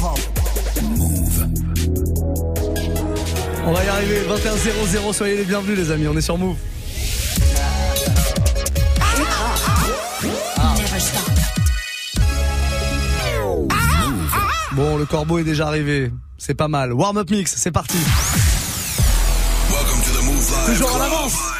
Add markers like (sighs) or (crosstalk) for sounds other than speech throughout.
Move. On va y arriver, 21 soyez les bienvenus les amis, on est sur Move. Bon, le corbeau est déjà arrivé. C'est pas mal. Warm up mix, c'est parti. Welcome to the Move Live Toujours en avance.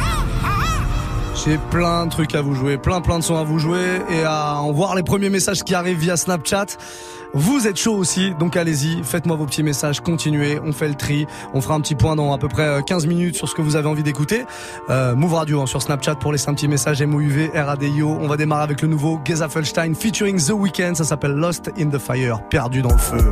J'ai plein de trucs à vous jouer, plein plein de sons à vous jouer et à en voir les premiers messages qui arrivent via Snapchat. Vous êtes chaud aussi, donc allez-y, faites-moi vos petits messages, continuez, on fait le tri, on fera un petit point dans à peu près euh, 15 minutes sur ce que vous avez envie d'écouter. Euh, Move Radio hein, sur Snapchat pour laisser un petit message MOUV, RADIO. On va démarrer avec le nouveau Gezafelstein featuring The Weeknd, ça s'appelle Lost in the Fire, perdu dans le feu.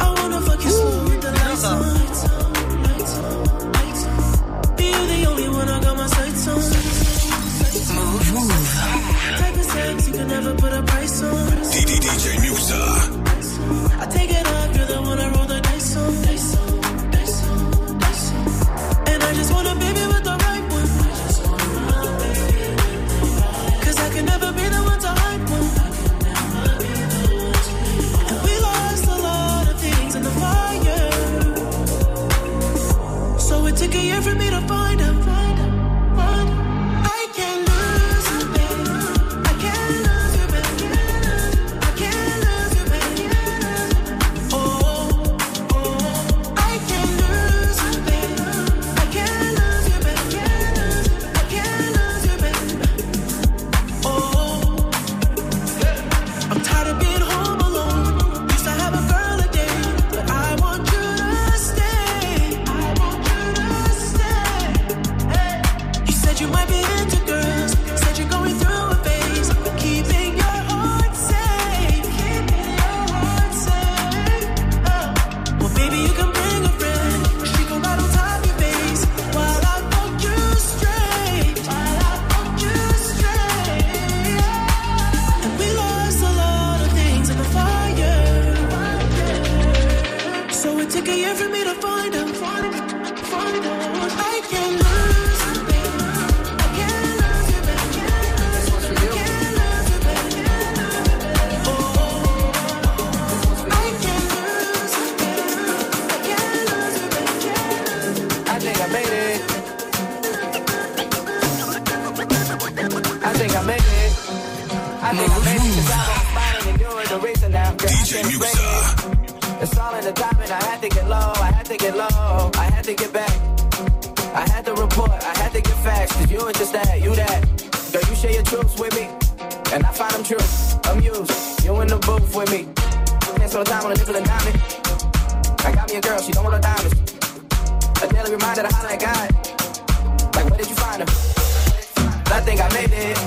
Made it.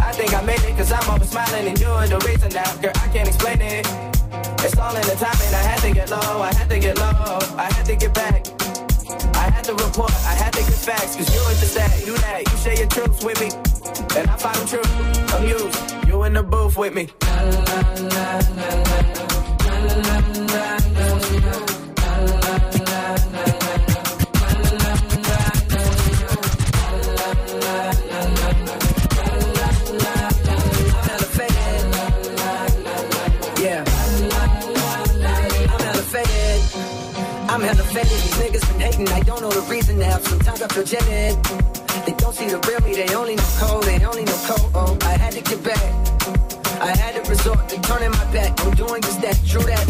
I think I made it, cause I'm always smiling and you're the reason now. Girl, I can't explain it. It's all in the timing. I had to get low, I had to get low, I had to get back. I had to report, I had to get facts, cause you ain't just that, you that. You share your truths with me, and I find them true. Amused, you in the booth with me. Yeah. Faded. These niggas been hating. I don't know the reason now. Sometimes I feel jaded. They don't see the real me. They only know cold. They only know cold. Oh, I had to get back. I had to resort to turning my back. I'm doing just that. True that.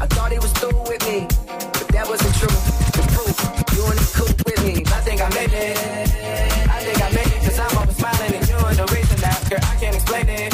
I thought he was through with me, but that wasn't true. The proof. You in the coop with me. I think I made it. I think I made it. Cause I'm always smiling and you're the reason now. Girl, I can't explain it.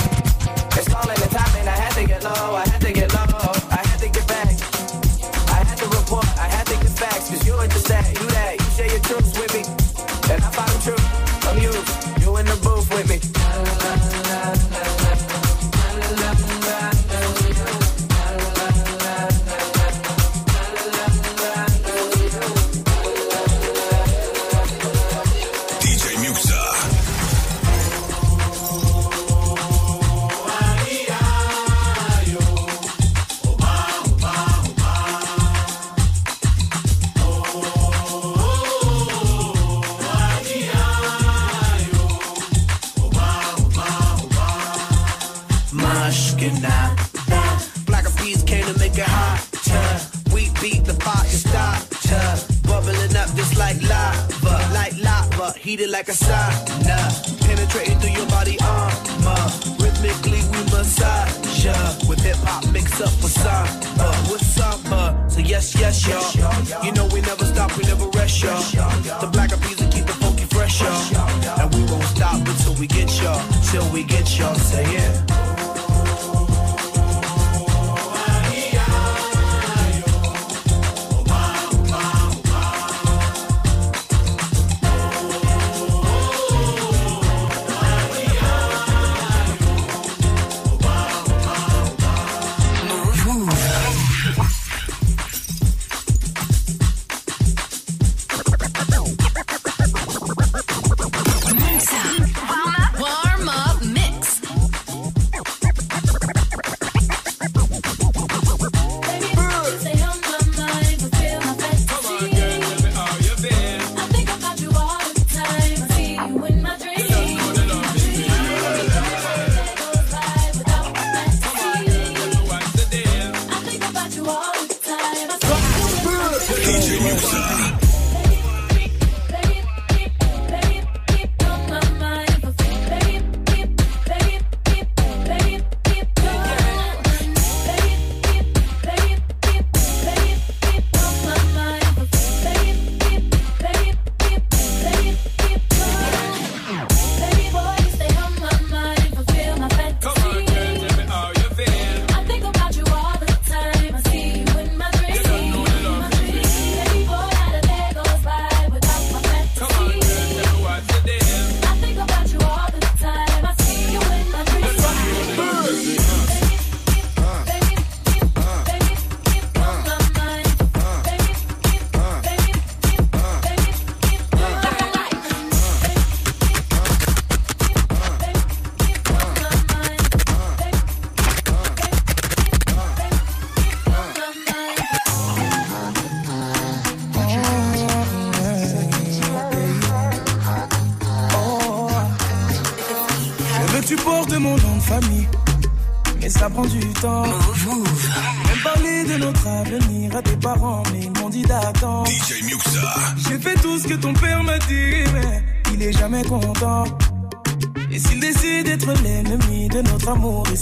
Heated like a sauna. Penetrating through your body armor. Rhythmically we massage ya. With hip hop mix up with samba, with samba. So yes, yes, y'all. You know we never stop, we never rest, y'all. The black of will keep the funky fresh, y'all. And we won't stop until we get y'all, till we get y'all. Say it. Warm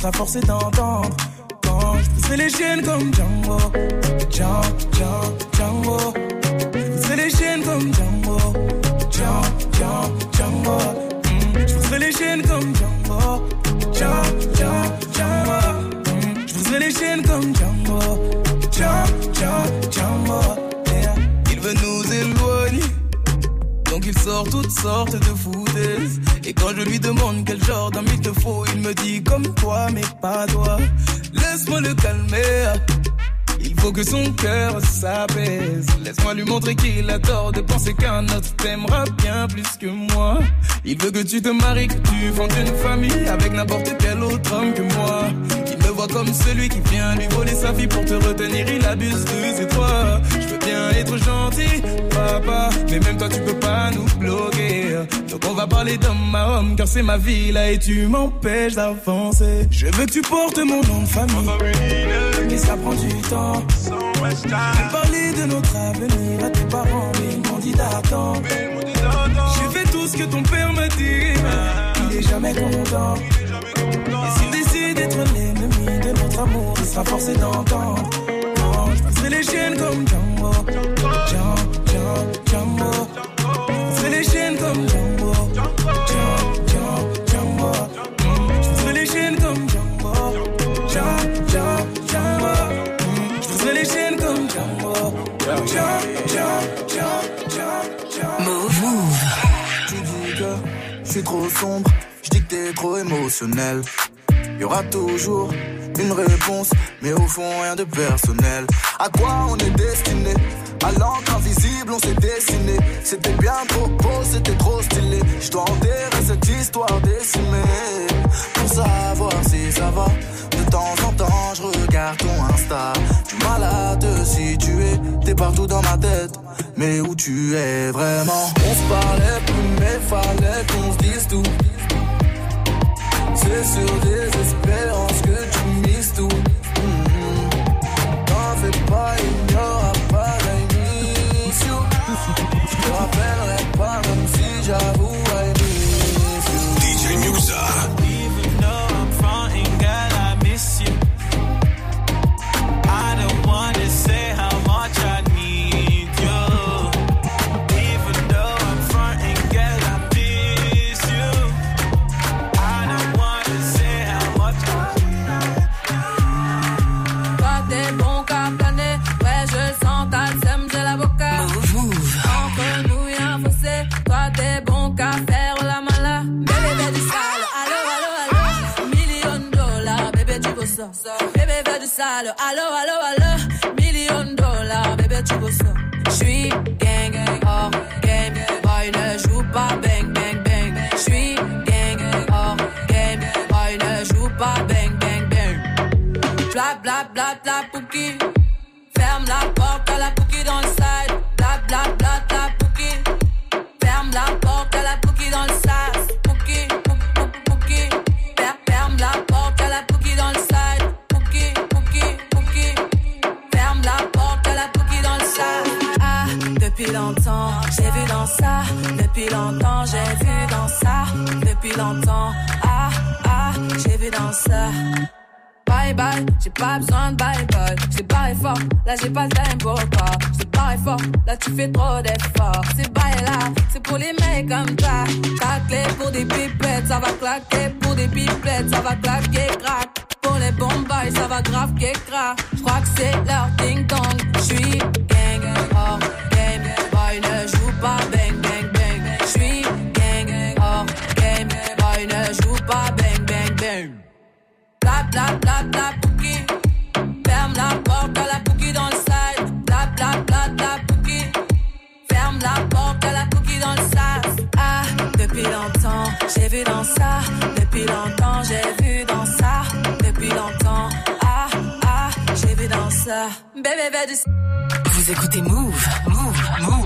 il sera forcé d'entendre. Tu te maries, que tu fondes une famille avec n'importe quel autre homme que moi. Il me voit comme celui qui vient lui voler sa vie pour te retenir. Il abuse de c'est toi. Je veux bien être gentil, papa, mais même toi tu peux pas nous bloquer. Donc on va parler d'homme à homme, car c'est ma vie là et tu m'empêches d'avancer. Je veux que tu portes mon nom de famille, mais ça prend du temps. J'ai parlé de notre avenir à tes parents, mais ils m'ont dit d'attendre. Tout ce que ton père m'a dit, il est jamais content. Et s'il décide d'être l'ennemi de notre amour, il sera forcé d'entendre. Non, je passerai les chaînes comme Django, Django, Django. Je passerai les chaînes comme Django, Django, Django, Je passerai les chaînes comme Django, Django, Django, Je les chaînes comme Django, Django, Django, Django, trop sombre, je dis que t'es trop émotionnel. Y aura toujours une réponse, mais au fond rien de personnel. À quoi on est destiné? À l'encre invisible, on s'est dessiné. C'était bien trop beau, c'était trop stylé. Je dois enterrer cette histoire décimée pour savoir si ça va. De temps en temps, je regarde ton Insta. Du mal à te situer, t'es partout dans ma tête. Mais où tu es vraiment? On se parlait plus, mais fallait qu'on se dise tout. C'est sur des espérances que tu mises tout. Allo, allo, allo, allo. Million de dollars, bébé, tu veux ça? J'suis gang, hors game. Boy, ne joue pas bang, bang, bang. J'suis gang, hors game. Boy, ne joue pas bang, bang, bang. Bla, bla, bla, bla, pouki. Ferme la porte à la pouki dans le side. Bla, bla, bla, bla, ça. Depuis longtemps, j'ai vu dans ça. Depuis longtemps, ah, ah, j'ai vu dans ça. Bye bye, j'ai pas besoin de bye bye. J'ai barré fort, là j'ai pas le time pour toi. J'ai barré fort, là tu fais trop d'efforts. C'est bye là, c'est pour les mecs comme toi. Ta pour des pipettes, ça va claquer. Pour des pipettes, ça va claquer, crack. Pour les bombes, ça va grave crack. J'crois que c'est leur ding dong. J'suis gang, hors game. Boy ne joue pas Bla bla bla bla pouki. Ferme la porte à la pouki dans le side. Bla bla bla bla pouki. Ferme la porte à la pouki dans le sas. Ah, depuis longtemps, j'ai vu dans ça. Depuis longtemps, j'ai vu dans ça. Depuis longtemps, ah, ah, j'ai vu dans ça. Bébé, bébé du Vous écoutez Move, Move, Move,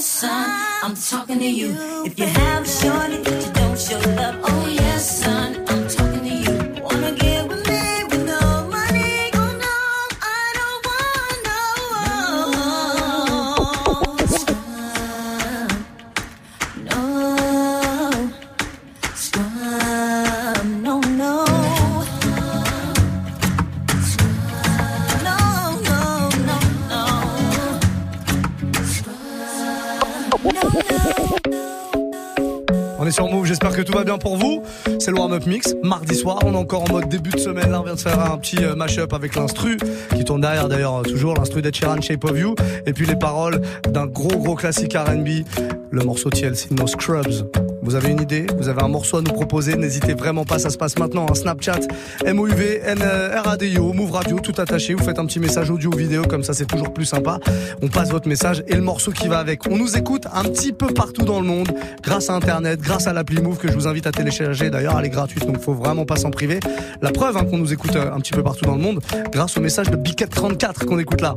son, I'm talking to you. If you have a shorty that you don't show love. Bien pour vous. C'est le warm-up mix, mardi soir, on est encore en mode début de semaine. Là, on vient de faire un petit euh, mash-up avec l'instru, qui tourne derrière d'ailleurs euh, toujours, l'instru d'Ed Sheeran, Shape of You. Et puis les paroles d'un gros gros classique R&B, le morceau TLC No Scrubs. Vous avez une idée Vous avez un morceau à nous proposer N'hésitez vraiment pas, ça se passe maintenant. Un Snapchat, MOUV, N, euh, RADIO, Move Radio, tout attaché. Vous faites un petit message audio ou vidéo, comme ça c'est toujours plus sympa. On passe votre message et le morceau qui va avec. On nous écoute un petit peu partout dans le monde, grâce à Internet, grâce à l'appli Move que je vous invite à télécharger. D'ailleurs, elle est gratuite, donc faut vraiment pas s'en priver. La preuve hein, qu'on nous écoute euh, un petit peu partout dans le monde, grâce au message de Biquette34 qu'on écoute là.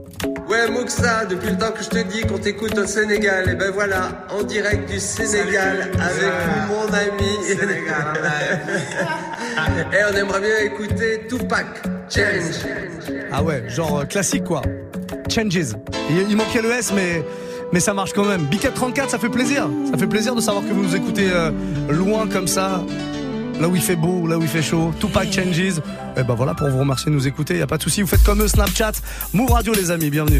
Ouais, Muxa, depuis le temps que je te dis qu'on t'écoute au Sénégal, et ben voilà, en direct du Sénégal avec mon ami. (laughs) et on aimerait bien écouter Tupac, Change. Ah ouais, genre euh, classique quoi. Changes. Il, il manquait le S, mais, mais ça marche quand même. Bicat 34, ça fait plaisir. Ça fait plaisir de savoir que vous nous écoutez euh, loin comme ça. Là où il fait beau, là où il fait chaud. Tupac Changes. Et ben voilà, pour vous remercier de nous écouter, y a pas de souci. Vous faites comme eux, Snapchat. Move Radio, les amis, bienvenue.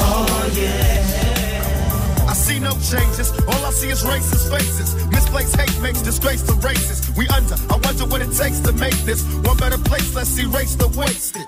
Oh yeah. I see no changes. All I see is racist faces. Misplaced hate makes disgrace to races. We under. I wonder what it takes to make this one better place. Let's erase the wasted.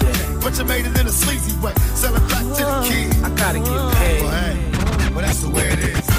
But you made it in a sleazy way. Sell it back to the kid. I gotta get paid. Well, hey, well, that's the way it is.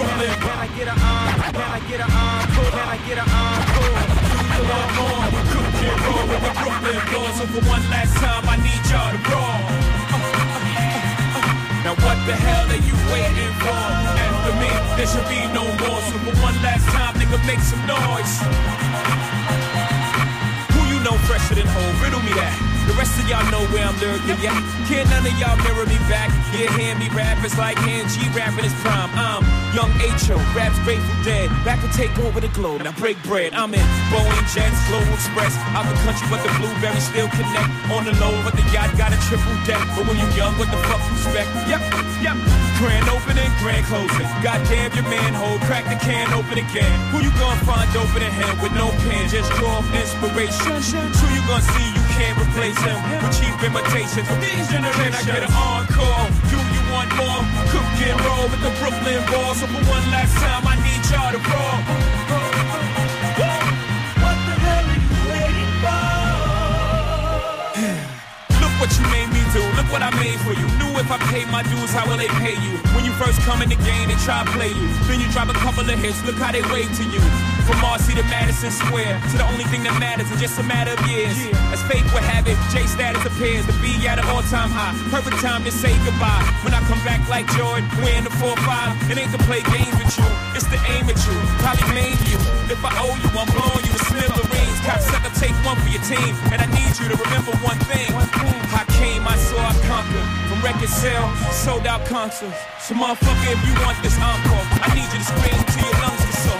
Can I get an encore? Can I get an encore? Can I get an encore? Do you want more? Cook it roll with the Brooklyn. Boys, so for one last time, I need y'all to roll. Now what the hell are you waiting for? After me, there should be no more. So for one last time, nigga, make some noise. Who you know fresher than home? Riddle me that. The rest of y'all know where I'm lurking, yeah. Can't none of y'all mirror me back. Yeah, hear me rap, it's like hand G rapping his prime. I'm young H.O., raps Grateful Dead. Back to take over the globe, now break bread. I'm in Boeing Jets, Global Express. Out the country, but the blueberries still connect. On the low, but the yacht got a triple deck. But when you young, what the fuck you expect? Yep, yep. Grand opening, grand closing. Goddamn your manhole, crack the can open again. Who you gonna find open in him with no pen? Just draw off inspiration. Who you gonna see you can't replace him with cheap imitations from these generations? I get an encore? Do you want more? Cook and roll with the Brooklyn balls. So for one last time, I need y'all to roll. What the hell are you waiting (sighs) Look what you made me do. Look what I made for you. Knew if I paid my dues, how will they pay you? When you first come in the game, they try to play you. Then you drop a couple of hits. Look how they wave to you. From Marcy to Madison Square, to the only thing that matters in just a matter of years. As fate would have it, J status appears to be at an all-time high. Perfect time to say goodbye. When I come back like Jordan, wearing the 4-5, it ain't to play games with you. It's to aim at you, probably maim you. If I owe you, I'm blowing you to smithereens. Cocksucker, take one for your team, and I need you to remember one thing. I came, I saw, I conquered. From them records sell, sold out concerts. So motherfucker, if you want this encore, I need you to scream till your lungs get sore.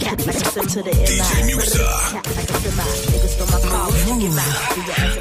cap. To the M.I. DJ Musa. Niggas my car. Do your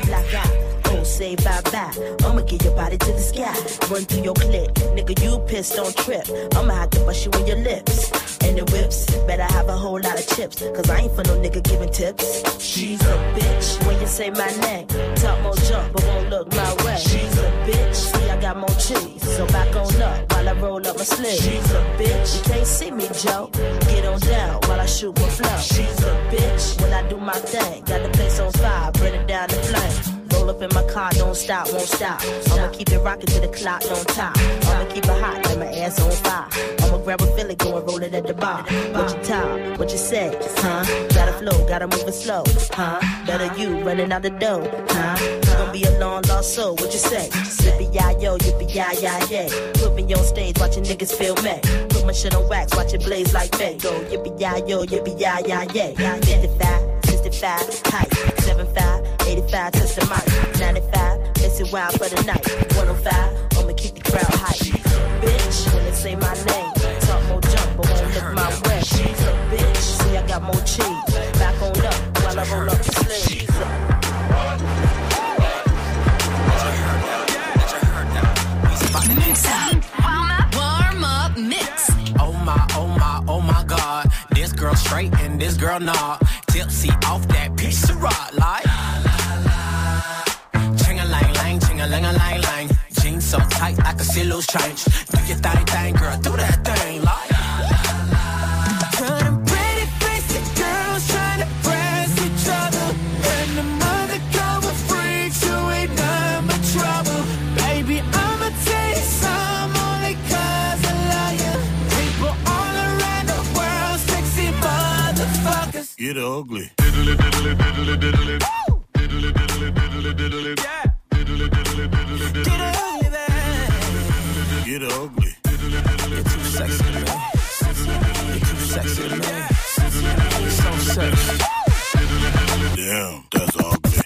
black. Oh, say bye bye. I'ma get your body to the sky. Run through your clip. Nigga, you pissed, don't trip. I'ma have to bust you in your lips. And the whips, better have a whole lot of chips. Cause I ain't for no nigga giving tips. She's a bitch. When you say my name, talk more jump, but won't look my way. She's a bitch. See, I got more cheese. So back on up while I roll up my sleeve. She's a bitch. You can't see me, Joe. Get on down while I shoot my flow. She's a bitch. When I do my thing, got the place on fire, bring it down the flame. Roll up in my car, don't stop, won't stop. I'ma keep it rocking till the clock don't top. I'ma keep it hot, let my ass on fire. I'ma grab a Philly, go and roll it at the bar. What you talk, what you say, huh? Gotta flow, gotta move it slow, huh? Better you running out the door, huh? You gon' be a long lost soul, what you say? Yippee ya yo, yippee ya ya yeah. Put me on stage, watching niggas feel me. Put my shit on wax, watch it blaze like. Go yippee ya yo, yippee ya ya yeah. 55, 65, height, 75, 85, touch the mic. 95, miss it wild for the night. 105, I'ma keep the crowd hype. Bitch, when they say my name, talk more jump, but won't look my way. Bitch, see I got more cheese. Back on up while I roll up the sleeves. Warm up mix. Oh my, oh my, oh my god. This girl straight and this girl not. Tipsy off that piece of rock, like. Lang, ching a lang a lang lang. Jeans so tight, I can see loose change. Do your thing, thing, girl, do that thing, like. Pretty faced girls trying to press each Get ugly. You're too sexy to me. You're too sexy to me. So sexy. Damn, that's ugly.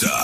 The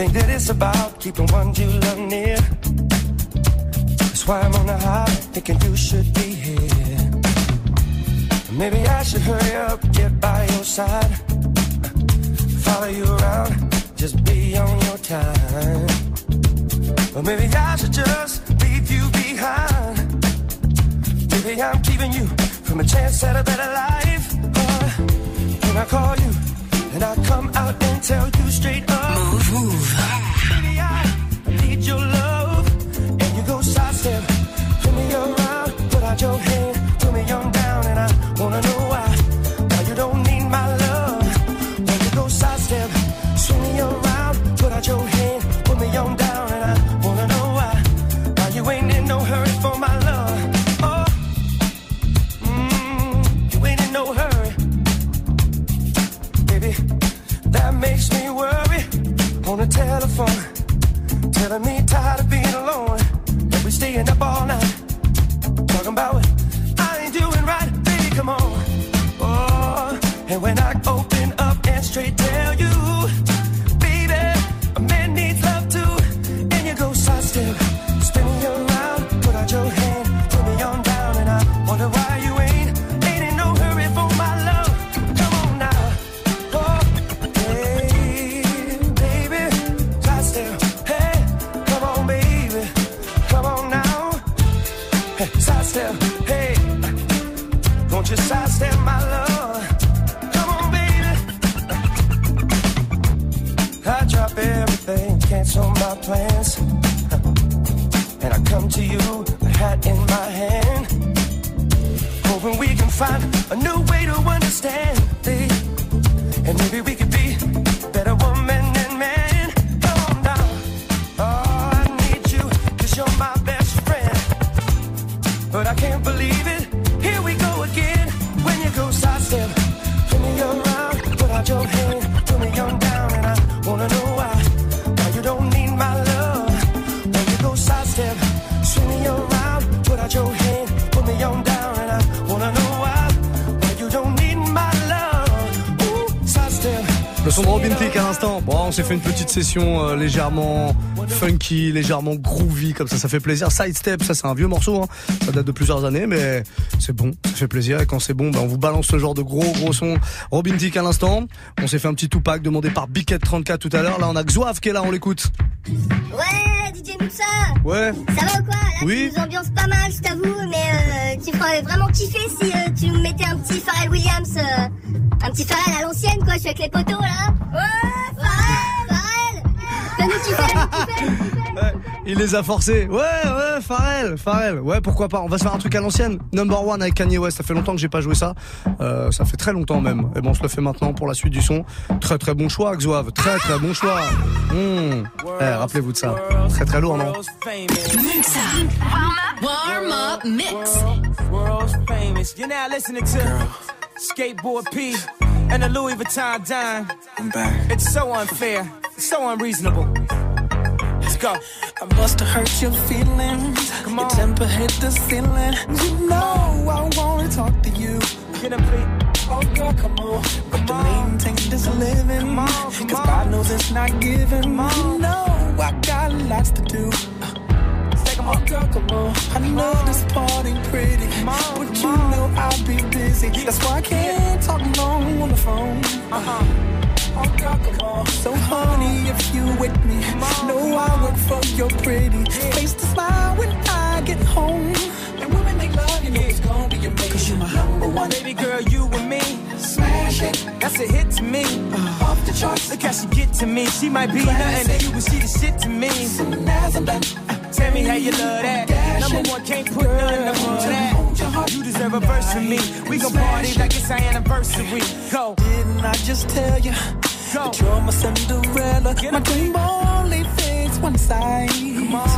think that it's about keeping one you love near. That's why I'm on the high, thinking you should be here. Maybe I should hurry up, get by your side, follow you around, just be on your time. Or maybe I should just leave you behind. Maybe I'm keeping you from a chance at a better life. When I call you and I come out and tell you straight up. Move, move. Baby, I need your love. And you go sidestep, spin me around, put out your hand, put me on down, petite session euh, légèrement funky, légèrement groovy, comme ça, ça fait plaisir. Sidestep, ça c'est un vieux morceau, hein. ça date de plusieurs années, mais c'est bon, ça fait plaisir. Et quand c'est bon, ben, on vous balance ce genre de gros gros son. Robin Thicke à l'instant. On s'est fait un petit Tupac demandé par Biquette34 tout à l'heure. Là, on a Xoaf qui est là, on l'écoute. Ouais, DJ Moussa Ouais. Ça va ou quoi? Là, Oui. tu nous ambiances pas mal, je t'avoue, mais euh, tu ferais vraiment kiffer si euh, tu nous mettais un petit Pharrell Williams, un petit Pharrell à l'ancienne, quoi, je suis avec les poteaux, là. Il les a forcés. Ouais, ouais, Pharrell, Pharrell. Ouais, pourquoi pas. On va se faire un truc à l'ancienne. Number one avec Kanye West. Ça fait longtemps que j'ai pas joué ça. Euh, ça fait très longtemps même. Et bon, on se le fait maintenant pour la suite du son. Très très bon choix, Xoave. Très très bon choix. Mmh. Eh, rappelez-vous de ça. Très très lourd, non Warm up mix. You're now listening to Skateboard P and the Louis Vuitton dime. It's so unfair. So unreasonable. Go. I must have hurt your feelings. Your temper hit the ceiling. You know I wanna talk to you. Get up, please. Oh girl, come on. But to maintain this living, cause God knows it's not given. You know I got lots to do. Oh girl, come on. I know this part ain't pretty, but you know I'll be busy. That's why I can't talk long on the phone. Uh-huh. Girl, come on. So honey, if you with me, know I work for your pretty face to smile when I get home. And women make love, you know it's gonna be your Cause you my number one. Baby girl, you and me. Smash it. That's a hit to me. Uh. Off the charts. Look how she get to me. She might be nothing to you, but she the shit to me. Soon as I'm done. Tell me how you love that. Number one, can't put nothing above that. You deserve a verse from me. We gon' party like it's our anniversary. Go. Didn't I just tell you that you're my Cinderella? My dream only fits one size. Come on,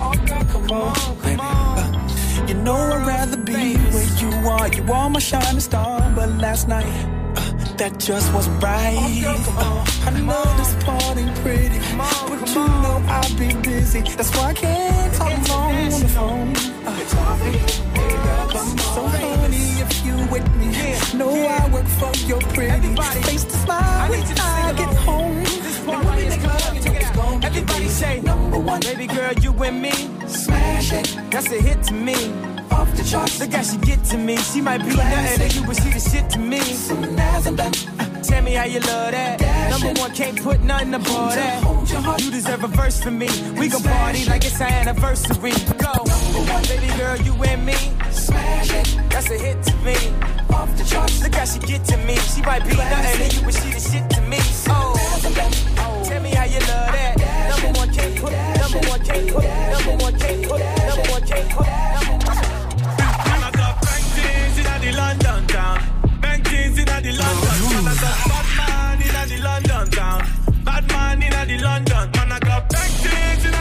oh girl, come on, baby. Uh, you know I'd rather be where you are. You are my shining star, but last night. Uh, that just wasn't right. I know this part ain't pretty, but you know I've been busy. That's why I can't talk long on the phone. So honey, if you with me, know I work for your pretty face to smile when I get home. Everybody say number one, baby girl, you and me. Smash it, that's a hit to me. The how she get to me. She might be nothing to you, but she the shit to me. Uh, Tell me how you love that. Number one, can't put nothing above that. You deserve a verse from me. We gon' party like it's our anniversary. Go, baby girl, you and me. Smash it, that's a hit to me. Off the charts, look how she get to me. She might be nothing to you, but she the shit to me. Oh, tell me how you love that. Number one, can't put. Number one, can't put. Number one, can't put. Number one, can't put. Man, the London town. Things in London. Bad man in the London town. Bad man in London. Man, I got in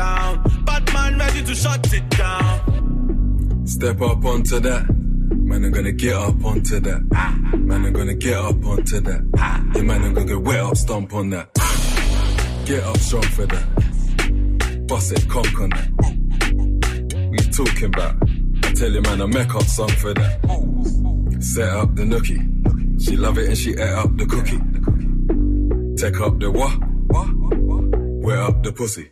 down. Bad man ready to shut it down. Step up onto that. Man, I'm gonna get up onto that. Man, I'm gonna get up onto that. Yeah, man, I'm gonna get wet up, stomp on that. Get up strong for that. Bust it, conk on that. We talking about? I tell you, man, I make up song for that. Set up the nookie. She love it and she ate up the cookie. Take up the what? Wet up the pussy.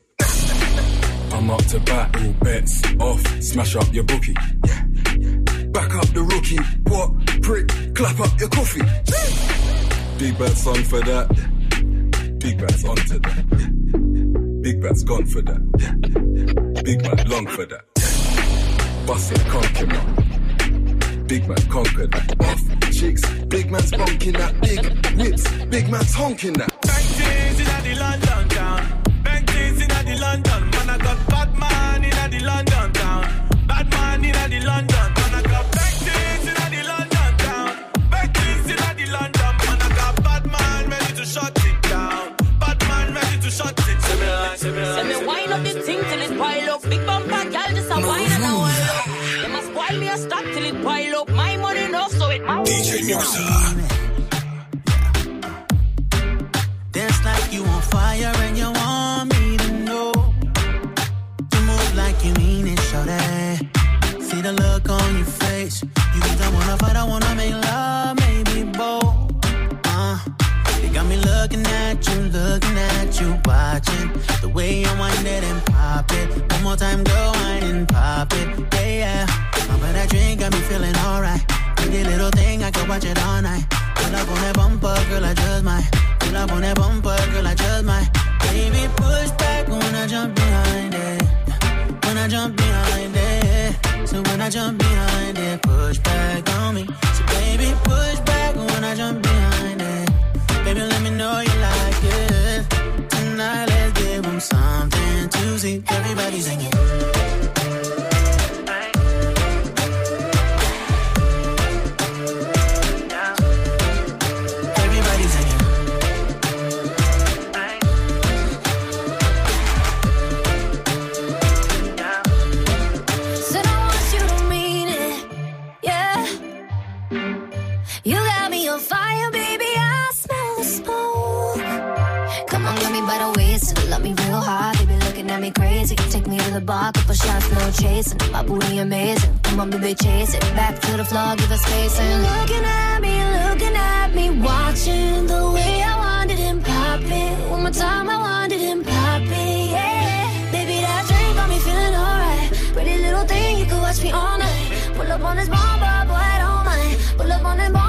I'm up to bat, all bets off, smash up your bookie. Back up the rookie, what? Prick, clap up your coffee. Big bad song for that. Big bad's onto that. Big bad's gone for that. Big bad long for that. Bust it, conquer man. Big man conquer that. Off cheeks, big man's bonking that. Big whips, big man's honking that. Man in the London. Man, I got bang things in the London town. Bang things in the London. Man, I got bad man ready to shut it down. Bad man ready to shut it down. Send me wine up the thing till it pile up. Big bumper, girl, just a wine and a wine up. They must spoil me a stock till it pile up. My money enough, so it might. DJ Muxa. Dance like you on fire and you want me to know. To move like you mean it, show that. The look on your face. You either wanna fight, I wanna make love, maybe both. Uh, they got me looking at you, looking at you, watching the way you wind it and pop it. One more time, go wine and pop it, yeah, yeah. Uh, but that drink got me feeling alright. Pretty little thing, I could watch it all night. Pull up on that bumper, girl, I just might. Pull up on that bumper, girl, I just might. Baby, push back when I jump behind it. When I jump behind it. So when I jump behind it, push back on me. So baby, push back when I jump behind it. Baby, let me know you like it. Tonight, let's give 'em something to see. Everybody singing. Bar, couple shots, no chasing. My booty amazing. Come on, baby, chase it. Back to the floor, give us space. And looking at me, looking at me, watching the way I wanted him pop it. One more time, I wanted him pop it, yeah. Baby, that drink got me feeling alright. Pretty little thing, you could watch me all night. Pull up on this bomber, boy, I don't mind. Pull up on this bomber,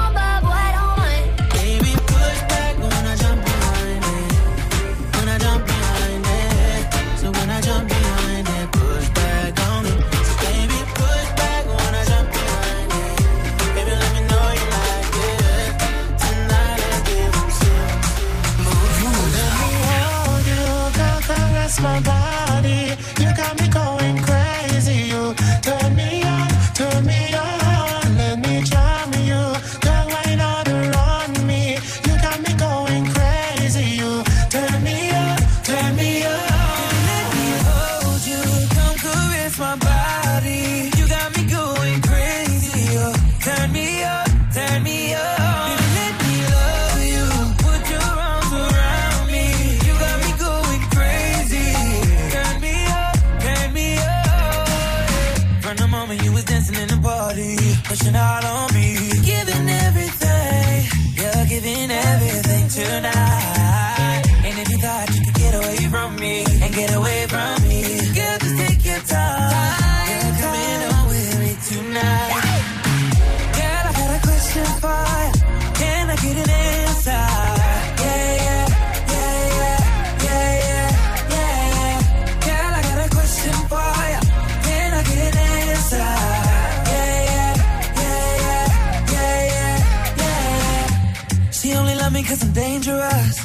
cause I'm dangerous.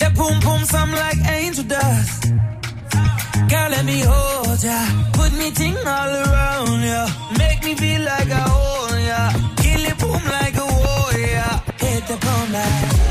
That boom boom sound like angel dust. Girl, let me hold ya. Put me ting all around ya. Make me feel like I own ya. Kill it boom like a warrior. Hit the boom like.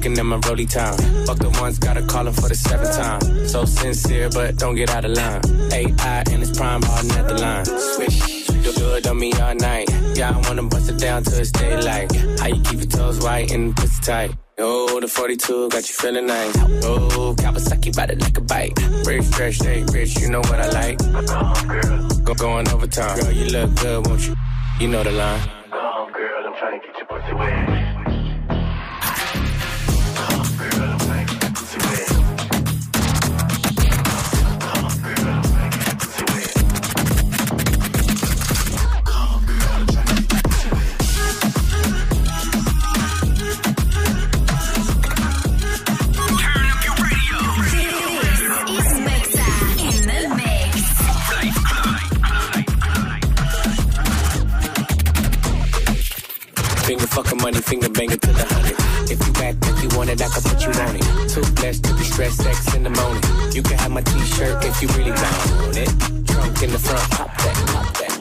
looking at my rolly time. Fuck the ones, gotta call him for the seventh time. So sincere, but don't get out of line. AI in its prime, hardin' at the line. Switch. Do good on me all night. Yeah, I wanna bust it down till it's daylight. How you keep your toes white and pussy tight? Oh, the 42 got you feeling nice. Oh, Kawasaki ride it like a bike. Rich, fresh, day, rich, you know what I like. Go going overtime. Girl, you look good, won't you? You know the line. Go home, girl, I'm trying to get your pussy wet. Fresh sex in the morning. You can have my t-shirt if you really want it. Trunk in the front, pop that, pop that.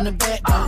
On the back.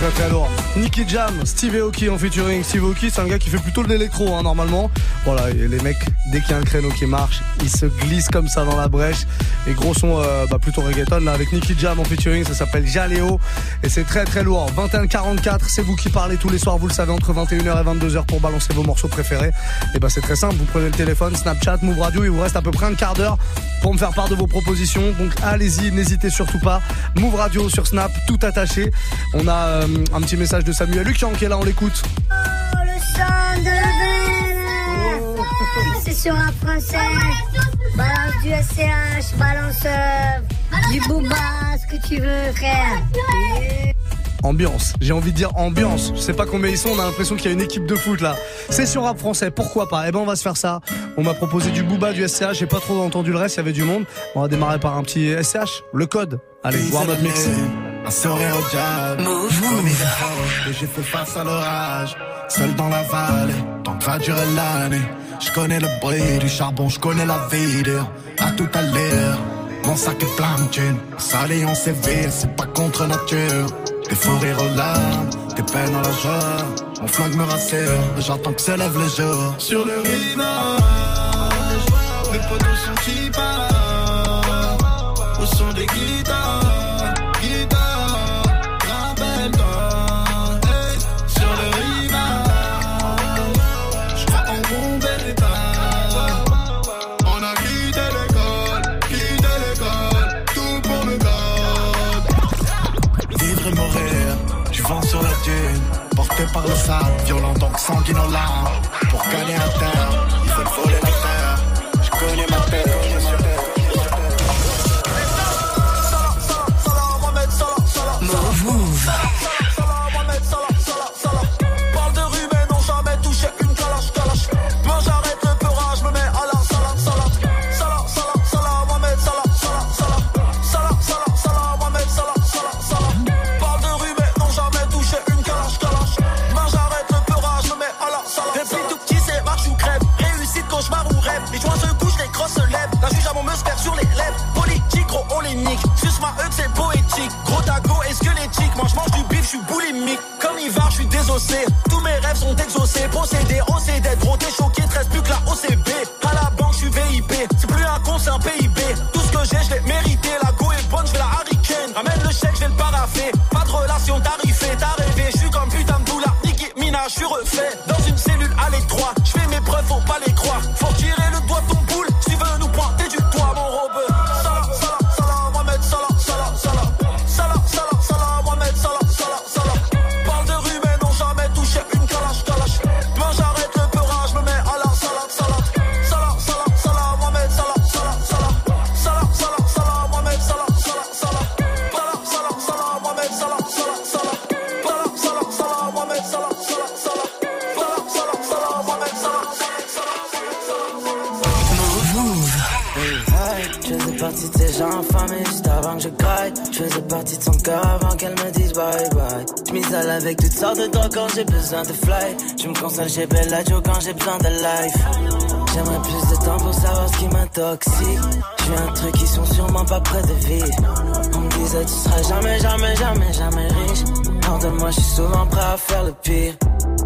Très très lourd. Nicky Jam, Steve Aoki en featuring. Steve Aoki c'est un gars qui fait plutôt de l'électro hein, normalement. Voilà, et les mecs, dès qu'il y a un créneau qui marche, ils se glissent comme ça dans la brèche. Et gros son euh, bah, plutôt reggaeton là avec Nicky Jam en featuring, ça s'appelle Jaléo. Et c'est très très lourd. 21-44, c'est vous qui parlez tous les soirs, vous le savez, entre 21h et 22h pour balancer vos morceaux préférés. Et bah c'est très simple, vous prenez le téléphone, Snapchat, Move Radio, il vous reste à peu près un quart d'heure pour me faire part de vos propositions. Donc allez-y, n'hésitez surtout pas. Move Radio sur Snap, tout attaché. On a euh, un petit message de Samuel Lucian qui est là, on l'écoute. Oh, le chant de C'est sur un français. Balance du SCH, balance euh, du booba, ce que tu veux, frère. Ambiance, j'ai envie de dire ambiance. Je sais pas combien ils sont, on a l'impression qu'il y a une équipe de foot là. C'est sur rap français, pourquoi pas? Eh ben on va se faire ça. On m'a proposé du Booba, du SCH, j'ai pas trop entendu le reste, il y avait du monde. On va démarrer par un petit SCH, le code. Allez, voir notre mix. Un sourire au diable. Et j'ai fait face à l'orage. Seul dans la vallée, tant que va durer l'année. Je connais le bruit du charbon, je connais la vie. À tout à l'heure, mon sac est plein de thunes. Salé en séville, c'est pas contre nature. Des fous rires aux larmes, des peines à la joie. Mon flingue me rassure, j'attends que se lève le jour. Sur le rivage, mes potos sont qui partent. Porté par le sable, violent donc sanguinolent. Pour gagner un terre, il faut le voler la terre. Je connais ma tête, Je me console chez Bella Joe quand j'ai besoin de life. J'aimerais plus de temps pour savoir ce qui m'intoxique. Je suis un truc qui sont sûrement pas près de vivre. On me disait tu seras jamais, jamais, jamais, jamais riche. Hors de moi, je suis souvent prêt à faire le pire.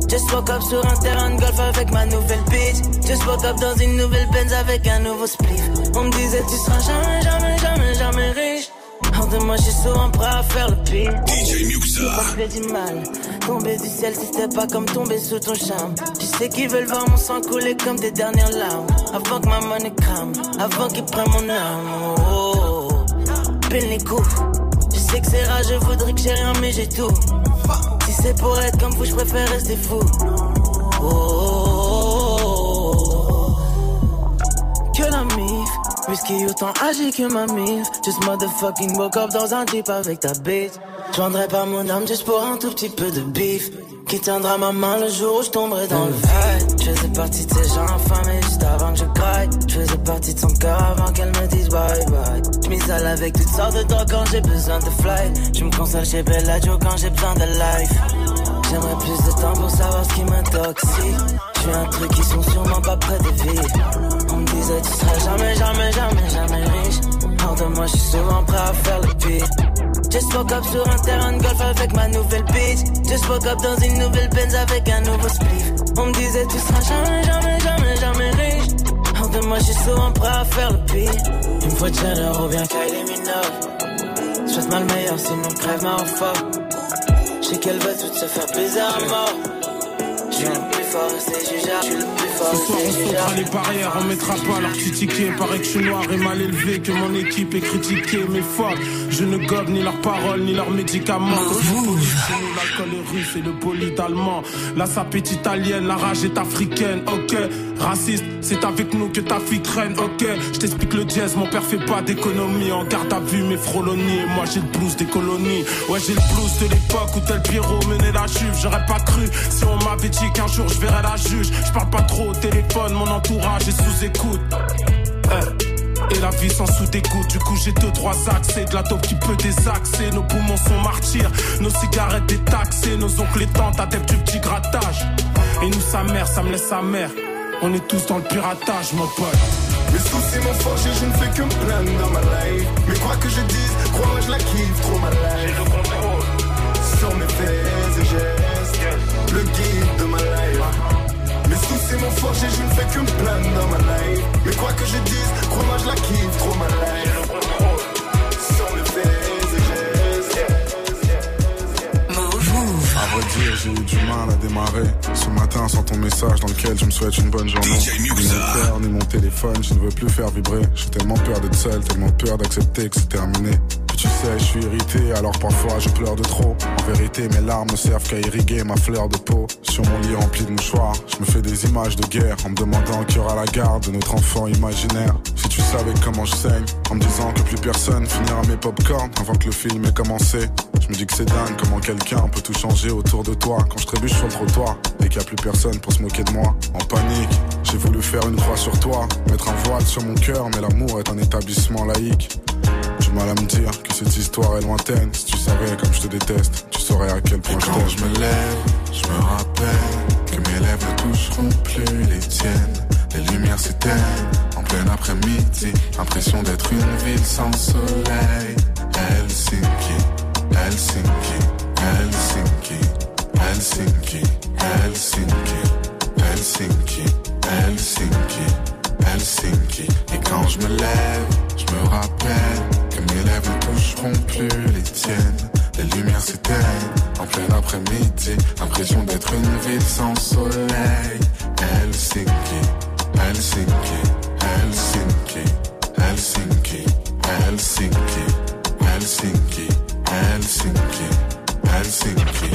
Just woke up sur un terrain de golf avec ma nouvelle bitch. Just woke up dans une nouvelle Benz avec un nouveau spliff. On me disait tu seras jamais, jamais, jamais, jamais riche. Moi, je suis souvent prêt à faire le pire. DJ Muxa. J'ai du mal. Tomber du ciel, si c'était pas comme tomber sous ton charme. Tu sais qu'ils veulent voir mon sang couler comme des dernières larmes. Avant que ma monnaie crame, avant qu'ils prennent mon âme. Oh, oh, oh. Pile les coups. Je sais que c'est rare, je voudrais que j'ai rien, mais j'ai tout. Si c'est pour être comme vous, je préfère rester fou. Oh, oh, whisky autant âgé que ma mif. Just motherfucking woke up dans un jeep avec ta bitch. Je vendrais pas mon âme juste pour un tout petit peu de bif. Qui tiendra ma main le jour où je tomberai dans le vide? Je faisais partie de ces gens affamés juste avant que je graille. Je faisais partie de son cœur avant qu'elle me dise bye bye. Je m'isole avec toutes sortes de drogues quand j'ai besoin de fly. Je me console chez Bellagio quand j'ai besoin de life. J'aimerais plus de temps pour savoir ce qui m'intoxique. Fais un truc qui sont sûrement pas près de vivre. On me disait tu seras jamais, jamais, jamais, jamais riche. Hors de moi, je suis souvent prêt à faire le pire. Just woke up sur un terrain de golf avec ma nouvelle bitch. Just woke up dans une nouvelle Benz avec un nouveau spliff. On me disait tu seras jamais, jamais, jamais, jamais riche. Hors de moi, je suis souvent prêt à faire le pire. Il me faut Jenner ou bien Kylie Minogue. Je mal meilleur, sinon crève ma fort. Je sais qu'elle veut tout se faire baiser à mort. Fort, c'est jugeable. Je suis le plus Ce soir on sautera les barrières, on mettra pas leur critiquer. Paraît que je suis noir et mal élevé, que mon équipe est critiquée. Mais fuck, je ne gobe ni leurs paroles ni leurs médicaments. L'alcool est russe et le bolide allemand. La sapette italienne, la rage est africaine, ok. Raciste, c'est avec nous que ta fille traîne, ok. Je t'explique le dièse, mon père fait pas d'économie. En garde à vue mes frolonies, et moi j'ai le blues des colonies. Ouais, j'ai le blues de l'époque où tel Pierrot menait la juve. J'aurais pas cru si on m'avait dit qu'un jour je verrais la juge. Je parle pas trop au téléphone, mon entourage est sous écoute. Eh. Et la vie sans sous dégoût, du coup j'ai deux trois accès De la dope qui peut désaxer, nos poumons sont martyrs Nos cigarettes détaxées, nos oncles et tantes adeptes du petit grattage Et nous sa mère, ça me laisse sa mère On est tous dans le piratage mon pote Mes soucis m'ont forgé, je ne fais que me plaindre dans ma life. Mais quoi que je dise, crois-moi, je la kiffe trop ma life. J'ai le contrôle Forgé, je ne fais que me plaindre dans ma life. Mais quoi que je dise, crois-moi, je la kiffe trop ma life. Le contrôle. À vrai dire, j'ai eu du mal à démarrer. Ce matin, sans ton message dans lequel je me souhaite une bonne journée. Ni mon cœur, ni mon téléphone, je ne veux plus faire vibrer. J'ai tellement peur d'être seul, tellement peur d'accepter que c'est terminé. Tu sais, je suis irrité, alors parfois je pleure de trop. En vérité, mes larmes servent qu'à irriguer ma fleur de peau. Sur mon lit rempli de mouchoirs, je me fais des images de guerre en me demandant qui aura la garde de notre enfant imaginaire. Si tu savais comment je saigne, en me disant que plus personne finira mes popcorn avant que le film ait commencé. Je me dis que c'est dingue comment quelqu'un peut tout changer autour de toi quand je trébuche sur le trottoir et qu'il n'y a plus personne pour se moquer de moi. En panique, j'ai voulu faire une croix sur toi, mettre un voile sur mon cœur, mais l'amour est un établissement laïque. Mal à me dire que cette histoire est lointaine. Si tu savais comme je te déteste, tu saurais à quel point je Quand je me lève, je me rappelle que mes lèvres ne toucheront plus les tiennes. Les lumières s'éteignent en plein après-midi. Impression d'être une ville sans soleil. Helsinki, Helsinki, Helsinki, Helsinki, Helsinki, Helsinki, Helsinki, Helsinki. Et quand je me lève, en plein après-midi. Impression d'être une ville sans soleil. Helsinki, Helsinki, Helsinki, Helsinki, Helsinki, Helsinki, Helsinki, Helsinki.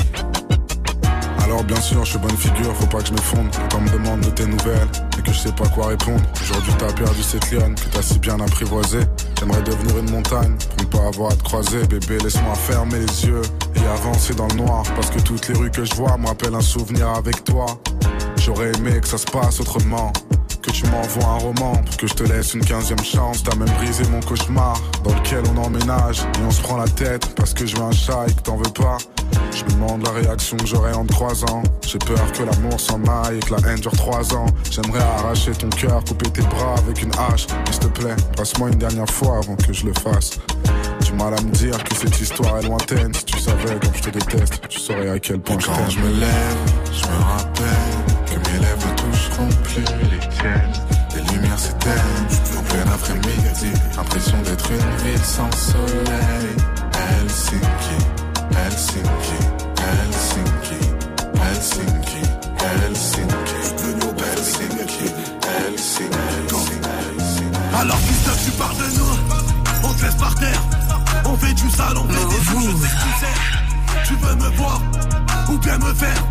Alors bien sûr, je suis bonne figure, faut pas que je m'effondre. Quand me demande de tes nouvelles et que je sais pas quoi répondre. Aujourd'hui t'as perdu cette lionne que t'as si bien apprivoisée. J'aimerais devenir une montagne pour ne pas avoir à te croiser. Bébé, laisse-moi fermer les yeux et avancer dans le noir. Parce que toutes les rues que je vois me rappellent un souvenir avec toi. J'aurais aimé que ça se passe autrement. Que tu m'envoies un roman pour que je te laisse une quinzième chance. T'as même brisé mon cauchemar dans lequel on emménage et on se prend la tête parce que je veux un chat et que t'en veux pas. Je me demande la réaction que j'aurai en te croisant. J'ai peur que l'amour s'en aille et que la haine dure trois ans. J'aimerais arracher ton cœur, couper tes bras avec une hache. S'il te plaît, passe-moi une dernière fois avant que je le fasse. Du mal à me dire que cette histoire est lointaine. Si tu savais comme je te déteste, tu saurais à quel point je Quand je me lève, je me rappelle que mes lèvres toucheront plus les tiennes. Les lumières s'éteignent en plein après-midi. Impression d'être une ville sans soleil. Helsinki, Helsinki, Helsinki, Helsinki, Helsinki, Helsinki, Helsinki, Alors Christophe tu pars de nous. On te laisse par terre. On fait du sale, on fait des je tu sais Tu veux me voir ou bien me faire.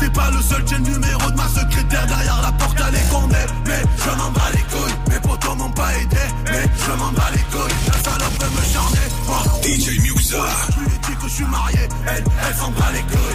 T'es pas le seul, j'ai le numéro de ma secrétaire Derrière la porte. Est condamnée Mais je m'en bats les couilles. Mes potos m'ont pas aidé Mais je m'en bats les suis marié, elle, elle s'en bat les couilles.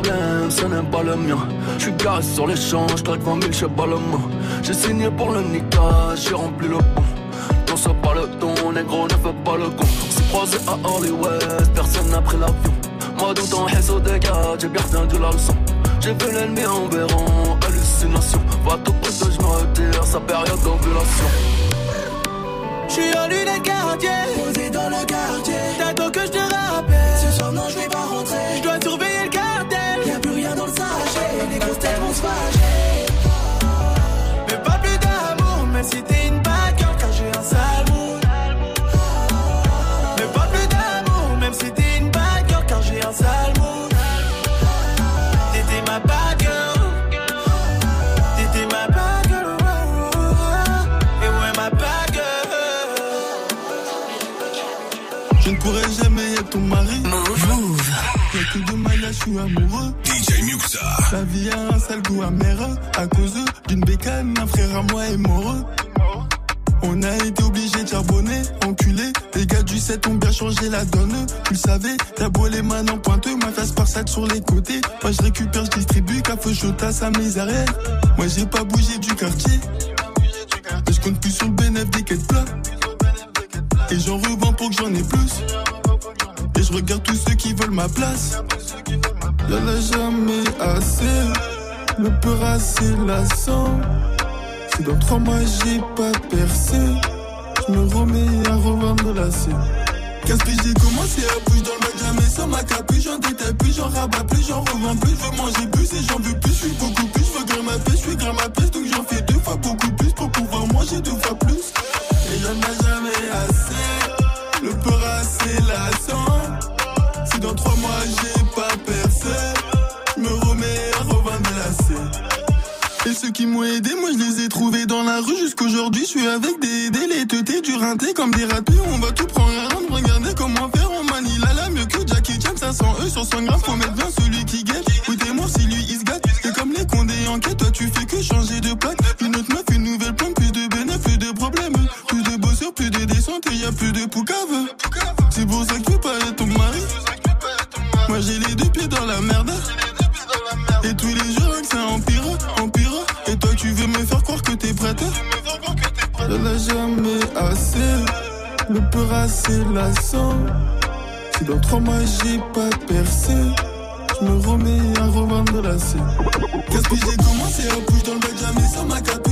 Problème, ce n'est pas le mien. Je suis garé sur je claque 20 000, je sais pas le mot. J'ai signé pour le Nika, j'ai rempli le pont. Non, c'est pas le ton, négro, ne fais pas le con. On s'est croisé à Hollywood, personne n'a pris l'avion. Moi, tout en haisse au dégât, j'ai bien retenu la leçon. J'ai vu l'ennemi en verrant, hallucination. Va tout près que je sa période d'ovulation. J'suis en lunettes quartier, posé dans le quartier. T'attends que je te rappelle. Ce soir, non, je vais pas rentrer. Je dois surveiller se. Mais pas plus d'amour, même si t'es une bad girl, car j'ai un sale mood. Mais pas plus d'amour, même si t'es une bad girl, car j'ai un sale mood. T'étais ma bad girl. T'étais ma bad girl. Et ouais, ma bad girl. Je ne pourrai jamais être ton mari. Move. Y'a que de Maya, je suis amoureux. La vie a un sale goût amer. À cause d'une bécane, un frère à moi est mort. On a été obligé de charbonner, enculé. Les gars du 7 ont bien changé la donne. Tu le savais, t'as beau les mains en pointeux, ma face par sac sur les côtés. Moi je récupère, je distribue, café chaud à mes arrières. Moi j'ai pas bougé du quartier. Et je compte plus sur le bénéfice des quêtes plats. Et j'en revends pour que j'en ai plus. Et je regarde tous ceux qui veulent ma place. Y'en a jamais assez. Le peur assez lassant. Si dans trois mois j'ai pas percé, je me remets à revendre la scène. Qu'est-ce que j'ai commencé à bouger dans le bac, jamais sans ma capuche, j'en détaille plus, j'en rabats plus, j'en revends plus, je veux manger plus et j'en veux plus, je suis beaucoup plus, je veux grimper ma pêche, je suis grimper ma pêche, donc j'en fais deux fois beaucoup plus pour pouvoir manger deux fois plus. Et y'en a jamais assez, le peur assez lassant. Si dans trois mois j'ai ceux qui m'ont aidé, moi je les ai trouvés dans la rue jusqu'aujourd'hui. Je suis avec des délais, teutés, du rinté comme des ratés. On va tout prendre à regardez comment faire. On manie la lame mieux que Jackie Chan. 500 E sur 100 grammes, faut mettre 20 celui qui guette. Oui, t'es mort si lui il se gâte. C'est comme les condés en quête, toi tu fais que changer de plaque. Une autre meuf, une nouvelle plainte, plus de bénéfices, plus de problèmes. Plus de bosseurs, plus de descentes et y a plus de poucave. C'est pour ça que lassant. Si dans trois mois j'ai pas percé, je me remets à revendre la scène. Qu'est-ce que j'ai commencé à bouger dans le bac, jamais sans ma capuche,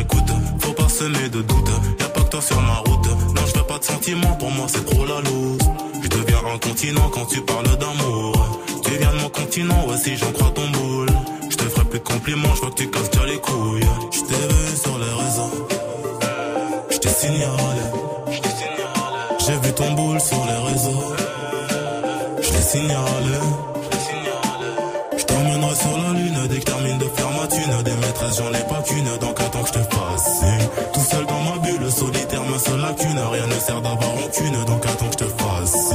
m'écoute. Faut pas semer de doute. Y'a pas que toi sur ma route. Non, je veux pas de sentiments, pour moi c'est trop la loose. Je deviens un continent quand tu parles d'amour. Tu viens de mon continent, ouais, si j'en crois ton boule. Je te ferai plus de compliments, je vois que tu casses déjà les couilles. Je t'ai vu sur les réseaux. Je t'ai signalé. J'ai vu ton boule sur les réseaux. Je t'ai signalé. J'en ai pas qu'une, donc attends que je te fasse. Tout seul dans ma bulle, solitaire, ma seule lacune. Rien ne sert d'avoir aucune, donc attends que je te fasse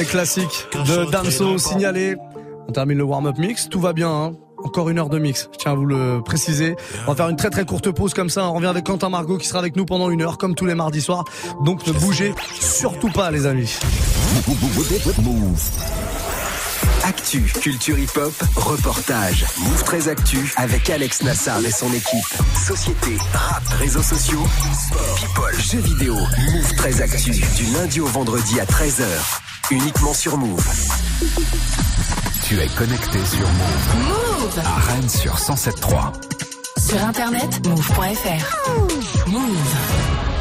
classique de Damso signalé. On termine le warm-up mix, tout va bien. Hein encore une heure de mix, je tiens à vous le préciser. On va faire une très très courte pause comme ça. On revient avec Quentin Margot qui sera avec nous pendant une heure, comme tous les mardis soirs. Donc ne bougez surtout pas, les amis. Actu, culture hip-hop, reportage. Move 13 Actu avec Alex Nassar et son équipe. Société, rap, réseaux sociaux, people, jeux vidéo. Move 13 Actu, du lundi au vendredi à 13h. Uniquement sur Move. Tu es connecté sur Move. Move À Rennes sur 107.3. Sur internet, move.fr. Move.